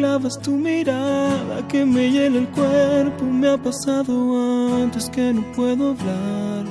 clavas tu mirada que me llena el cuerpo. Me ha pasado antes que no puedo hablar.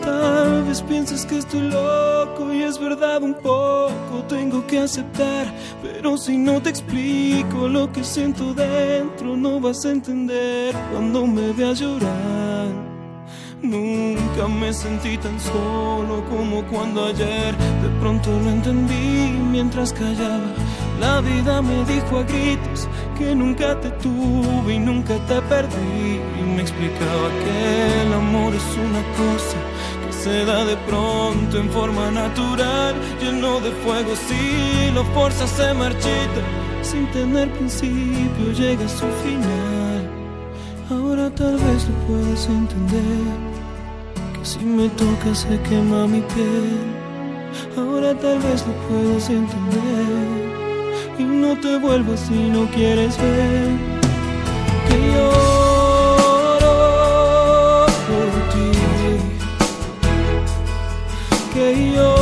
Tal vez pienses que estoy loco y es verdad un poco, tengo que aceptar, pero si no te explico lo que siento dentro, no vas a entender cuando me veas llorar. Nunca me sentí tan solo como cuando ayer de pronto lo entendí mientras callaba. La vida me dijo a gritos que nunca te tuve y nunca te perdí. Y me explicaba que el amor es una cosa que se da de pronto en forma natural, lleno de fuego. Si lo fuerzas se marchita, sin tener principio llega a su final. Ahora tal vez lo puedas entender. Que si me tocas se quema mi piel. Ahora tal vez lo puedas entender. Y no te vuelvas si no quieres ver. Que lloro por ti. Que lloro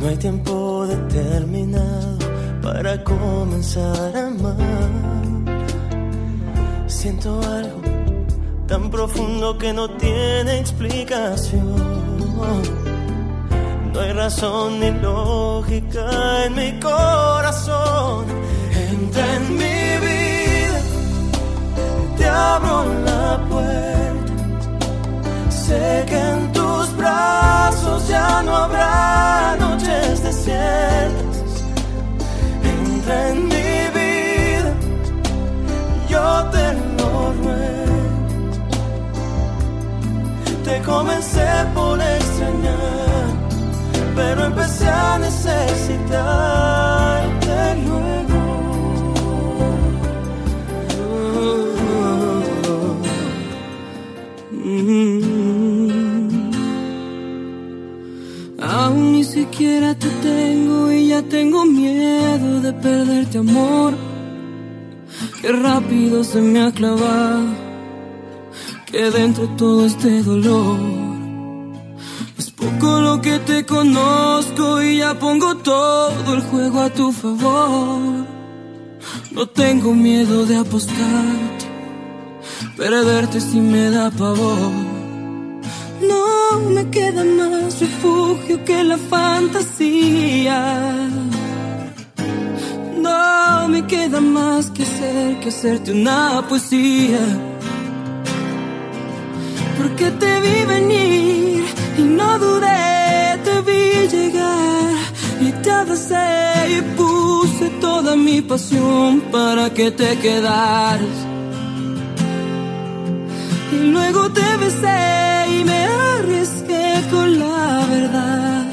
no hay tiempo determinado para comenzar a amar. Siento algo tan profundo que no tiene explicación. No hay razón ni lógica en mi corazón. Entra en mi vida, te abro la puerta. Sé que en tus brazos ya no habrá noches desiertas. Entra en mi vida, yo te lo ruego. Te comencé por extrañar, pero empecé a necesitarte Rápido se me ha clavado que dentro todo este dolor. Es poco lo que te conozco y ya pongo todo el juego a tu favor. No tengo miedo de apostarte, perderte si me da pavor. No me queda más la fantasía. Me queda más que hacer que hacerte una poesía. Porque te vi venir y no dudé, te vi llegar y te abracé y puse toda mi pasión para que te quedaras. Y luego te besé y me arriesgué con la verdad.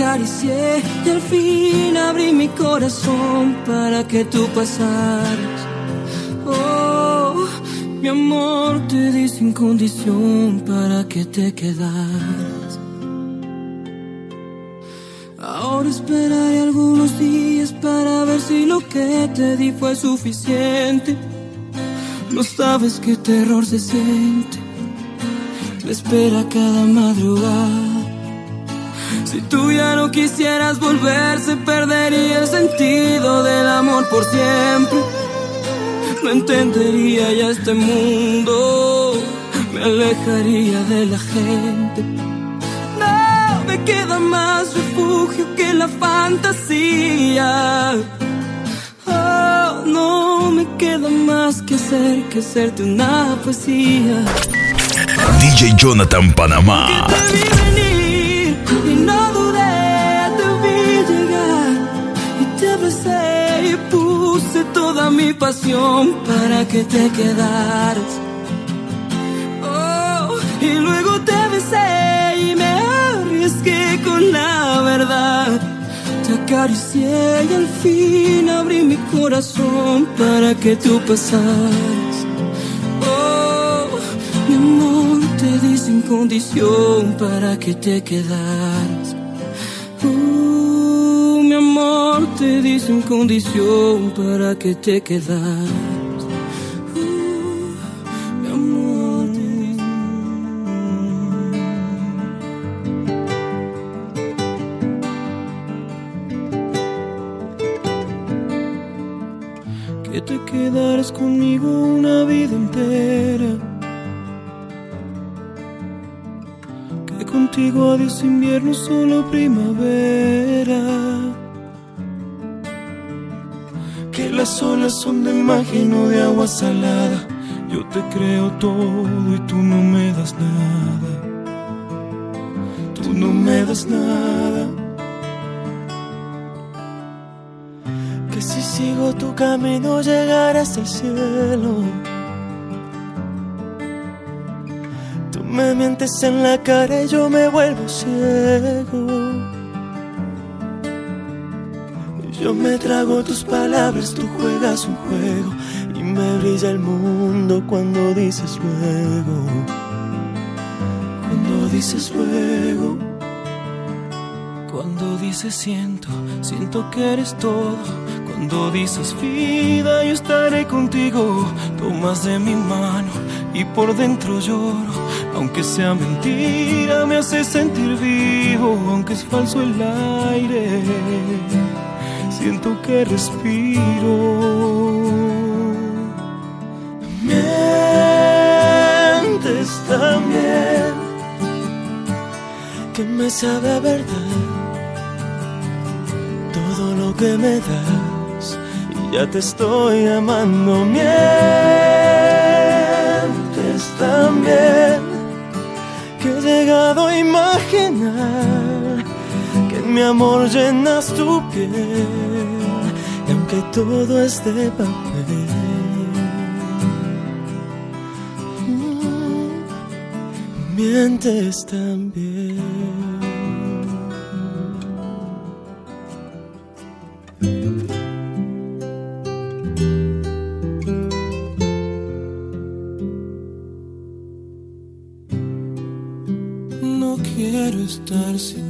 Te acaricié y al fin abrí mi corazón para que tú pasaras. Oh, mi amor te di sin condición para que te quedaras. Ahora esperaré algunos días para ver si lo que te di fue suficiente. No sabes qué terror se siente. La espera cada madrugada. Si tú ya no quisieras volver, se perdería el sentido del amor por siempre. No entendería ya este mundo, me alejaría de la gente. No me queda más refugio que la fantasía. Oh, no me queda más que hacer que hacerte una poesía. DJ Jonathan Panamá. Para que te quedaras. Oh, y luego te besé y me arriesgué con la verdad. Te acaricié y al fin abrí mi corazón para que tú pasaras. Oh, mi amor, te di sin condición para que te quedaras. Amor, te di sin condición para que te quedaras. Uh, mi amor, que te quedaras conmigo una vida entera. Que contigo adiós invierno, solo primavera. Las olas son de magia y no de agua salada. Yo te creo todo y tú no me das nada. Tú no me das nada. Que si sigo tu camino llegaré hasta el cielo. Tú me mientes en la cara y yo me vuelvo ciego. Yo me trago tus palabras, tú juegas un juego y me brilla el mundo cuando dices luego. Cuando dices luego. Cuando dices siento, siento que eres todo. Cuando dices vida, yo estaré contigo. Tomas de mi mano y por dentro lloro. Aunque sea mentira, me hace sentir vivo. Aunque es falso el aire, siento que respiro. Mientes también que me sabe verdad todo lo que me das y ya te estoy amando mientes también que he llegado a imaginar mi amor llenas tu piel y aunque todo es de papel. Mm, mientes también. No quiero estar sin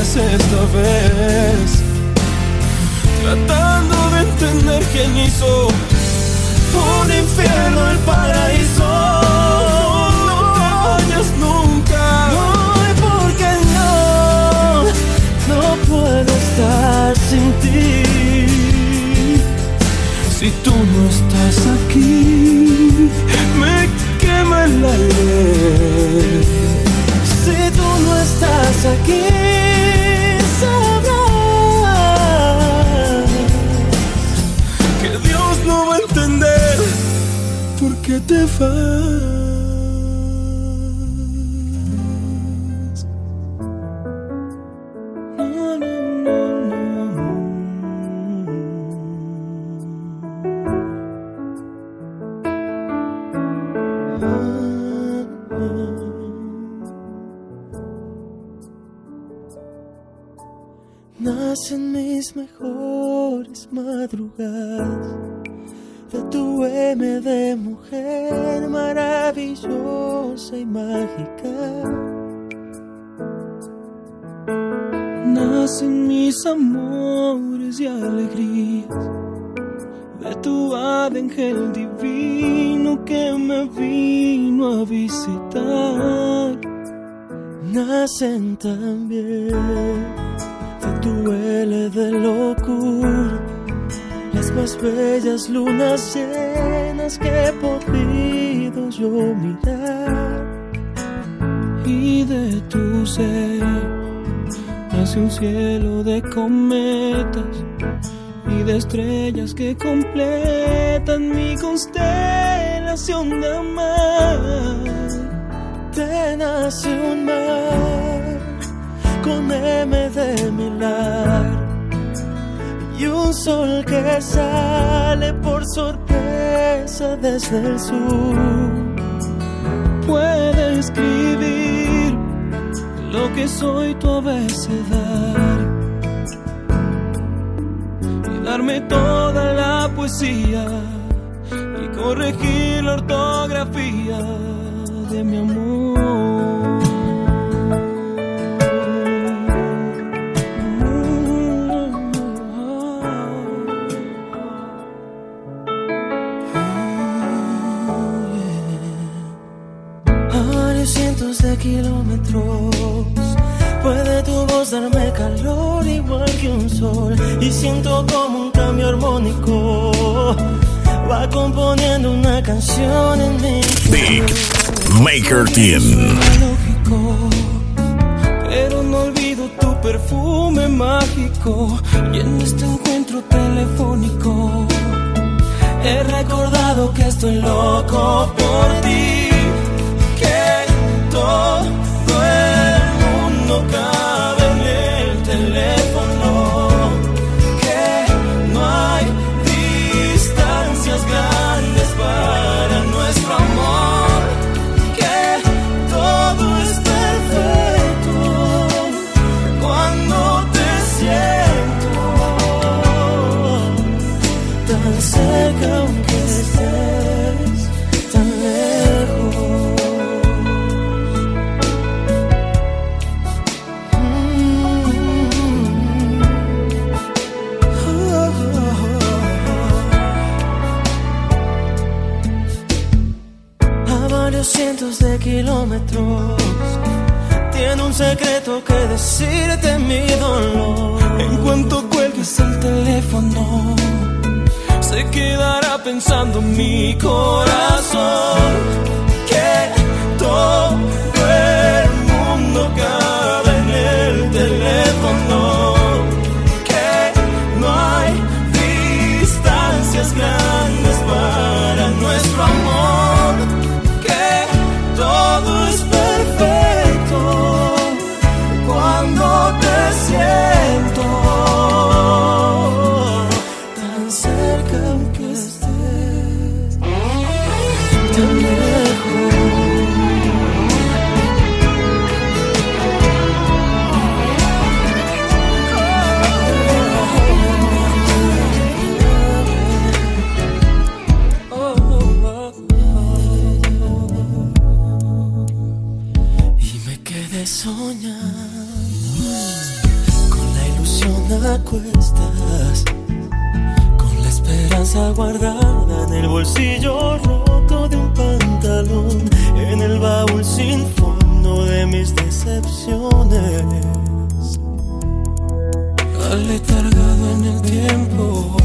Esta vez, tratando de entender quién hizo un infierno el paraíso. No vayas nunca, no, porque no, no puedo estar sin ti. Si tú no estás aquí, me quema el aire. Si tú no estás aquí, qué te vas. Nacen mis mejores madrugadas de tu M de mujer maravillosa y mágica. Nacen mis amores y alegrías de tu ángel divino que me vino a visitar. Nacen también tu L de locura, las más bellas lunas llenas que he podido yo mirar. Y de tu ser nace un cielo de cometas y de estrellas que completan mi constelación de amar. Te nace un mar con M de milar y un sol que sale por sorpresa desde el sur. Puede escribir lo que soy tu abecedario y darme toda la poesía y corregir la ortografía de mi amor. De kilómetros. Puede tu voz darme calor igual que un sol. Y siento como un cambio armónico. Va componiendo una canción en mi Big Maker Team. Pero no olvido tu perfume mágico. Y en este encuentro telefónico. He recordado que estoy loco por ti todo quedé soñando con la ilusión a cuestas, con la esperanza guardada en el bolsillo roto de un pantalón, en el baúl sin fondo de mis decepciones. Aletargado en el tiempo,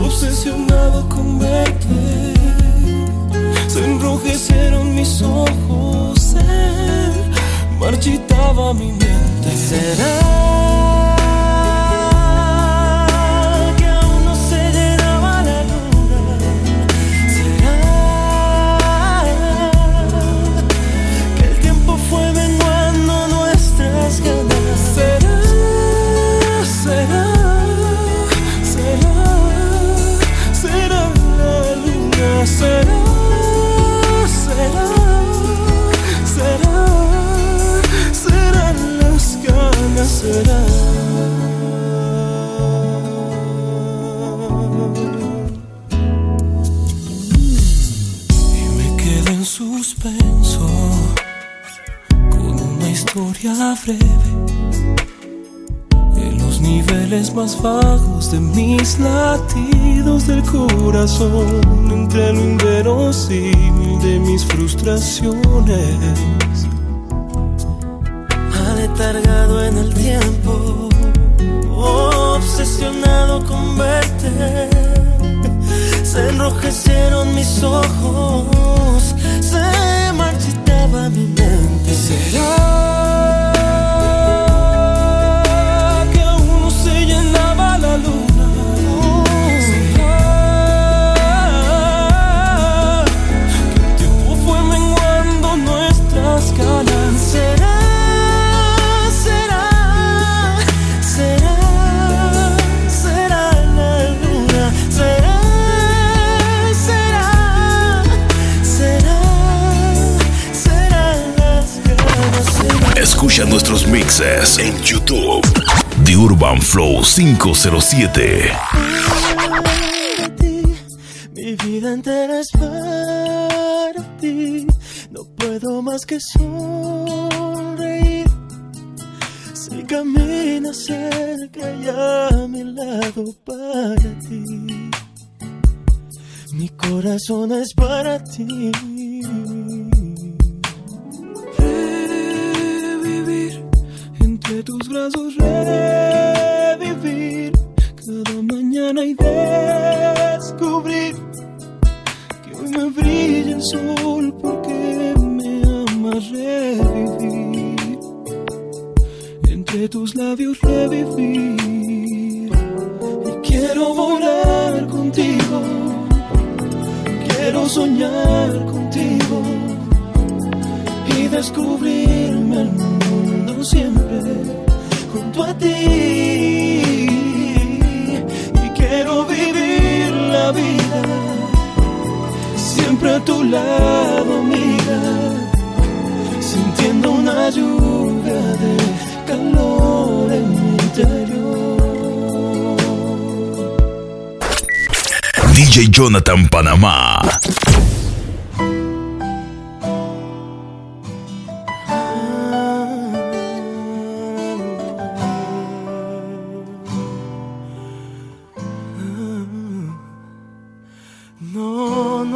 obsesionado con verte. Se enrojecieron mis ojos, se marchitaba mi mente. ¿Será más bajos de mis latidos del corazón, entre lo inverosímil de mis frustraciones. Aletargado en el tiempo, obsesionado con verte. Se enrojecieron mis ojos, se marchitaba mi mente. ¿Será nuestros mixes en YouTube. The Urban Flow 507. para ti, mi vida entera es para ti. No puedo más que sonreír. Si caminas cerca y a mi lado para ti. Mi corazón es para ti. Entre tus brazos, revivir. Cada mañana y descubrir que hoy me brilla el sol porque me amas revivir. Entre tus labios revivir. Y quiero volar contigo. Quiero soñar contigo y descubrirme el mundo siempre junto a ti y quiero vivir la vida siempre a tu lado amiga sintiendo una lluvia de calor en mi interior DJ Jonathan Panamá.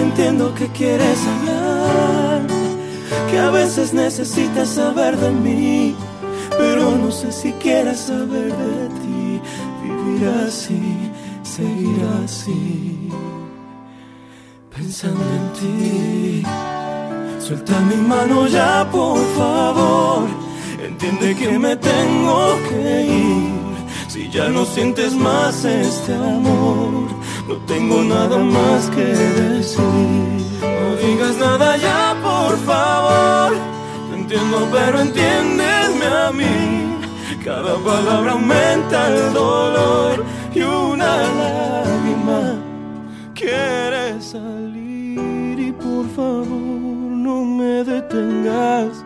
Entiendo que quieres hablar, que a veces necesitas saber de mí, pero no sé si quieres saber de ti. Vivir así, seguir así, pensando en ti. Suelta mi mano ya, por favor. Entiende que me tengo que ir. Si ya no sientes más este amor, no tengo nada más que decir. No digas nada ya, por favor. Te entiendo, pero entiéndeme a mí. Cada palabra aumenta el dolor y una lágrima quiere salir. Y por favor, no me detengas.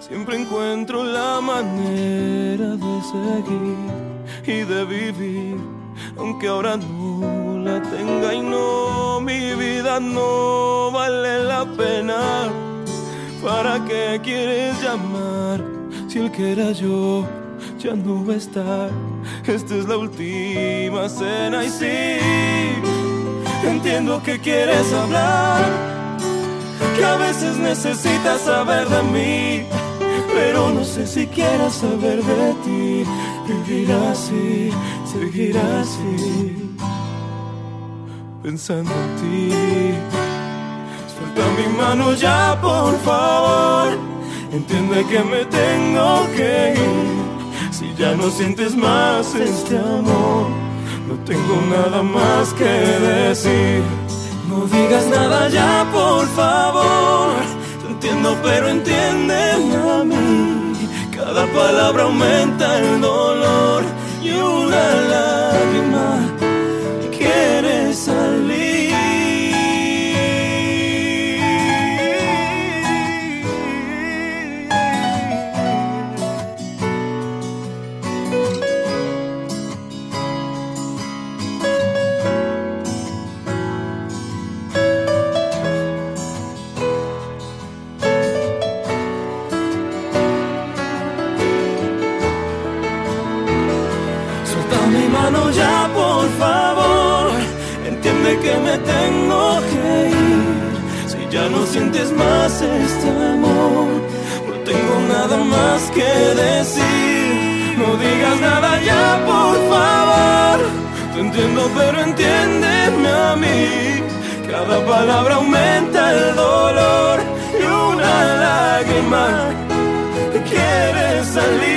Siempre encuentro la manera de seguir y de vivir, aunque ahora no la tenga y no, mi vida no vale la pena. ¿Para qué quieres llamar si el que era yo ya no va a estar? Esta es la última cena y sí, entiendo que quieres hablar, que a veces necesitas saber de mí pero no sé si quieras saber de ti. Vivir así, seguir así, pensando en ti. Suelta mi mano ya, por favor. Entiende que me tengo que ir. Si ya no sientes más este amor, no tengo nada más que decir. No digas nada ya, por favor. Te entiendo, pero entiéndeme a mí. Cada palabra aumenta el dolor y una lágrima quiere salir. no sientes más este amor. No tengo nada más que decir. No digas nada ya, por favor. Te entiendo, pero entiéndeme a mí. Cada palabra aumenta el dolor y una lágrima quiere salir.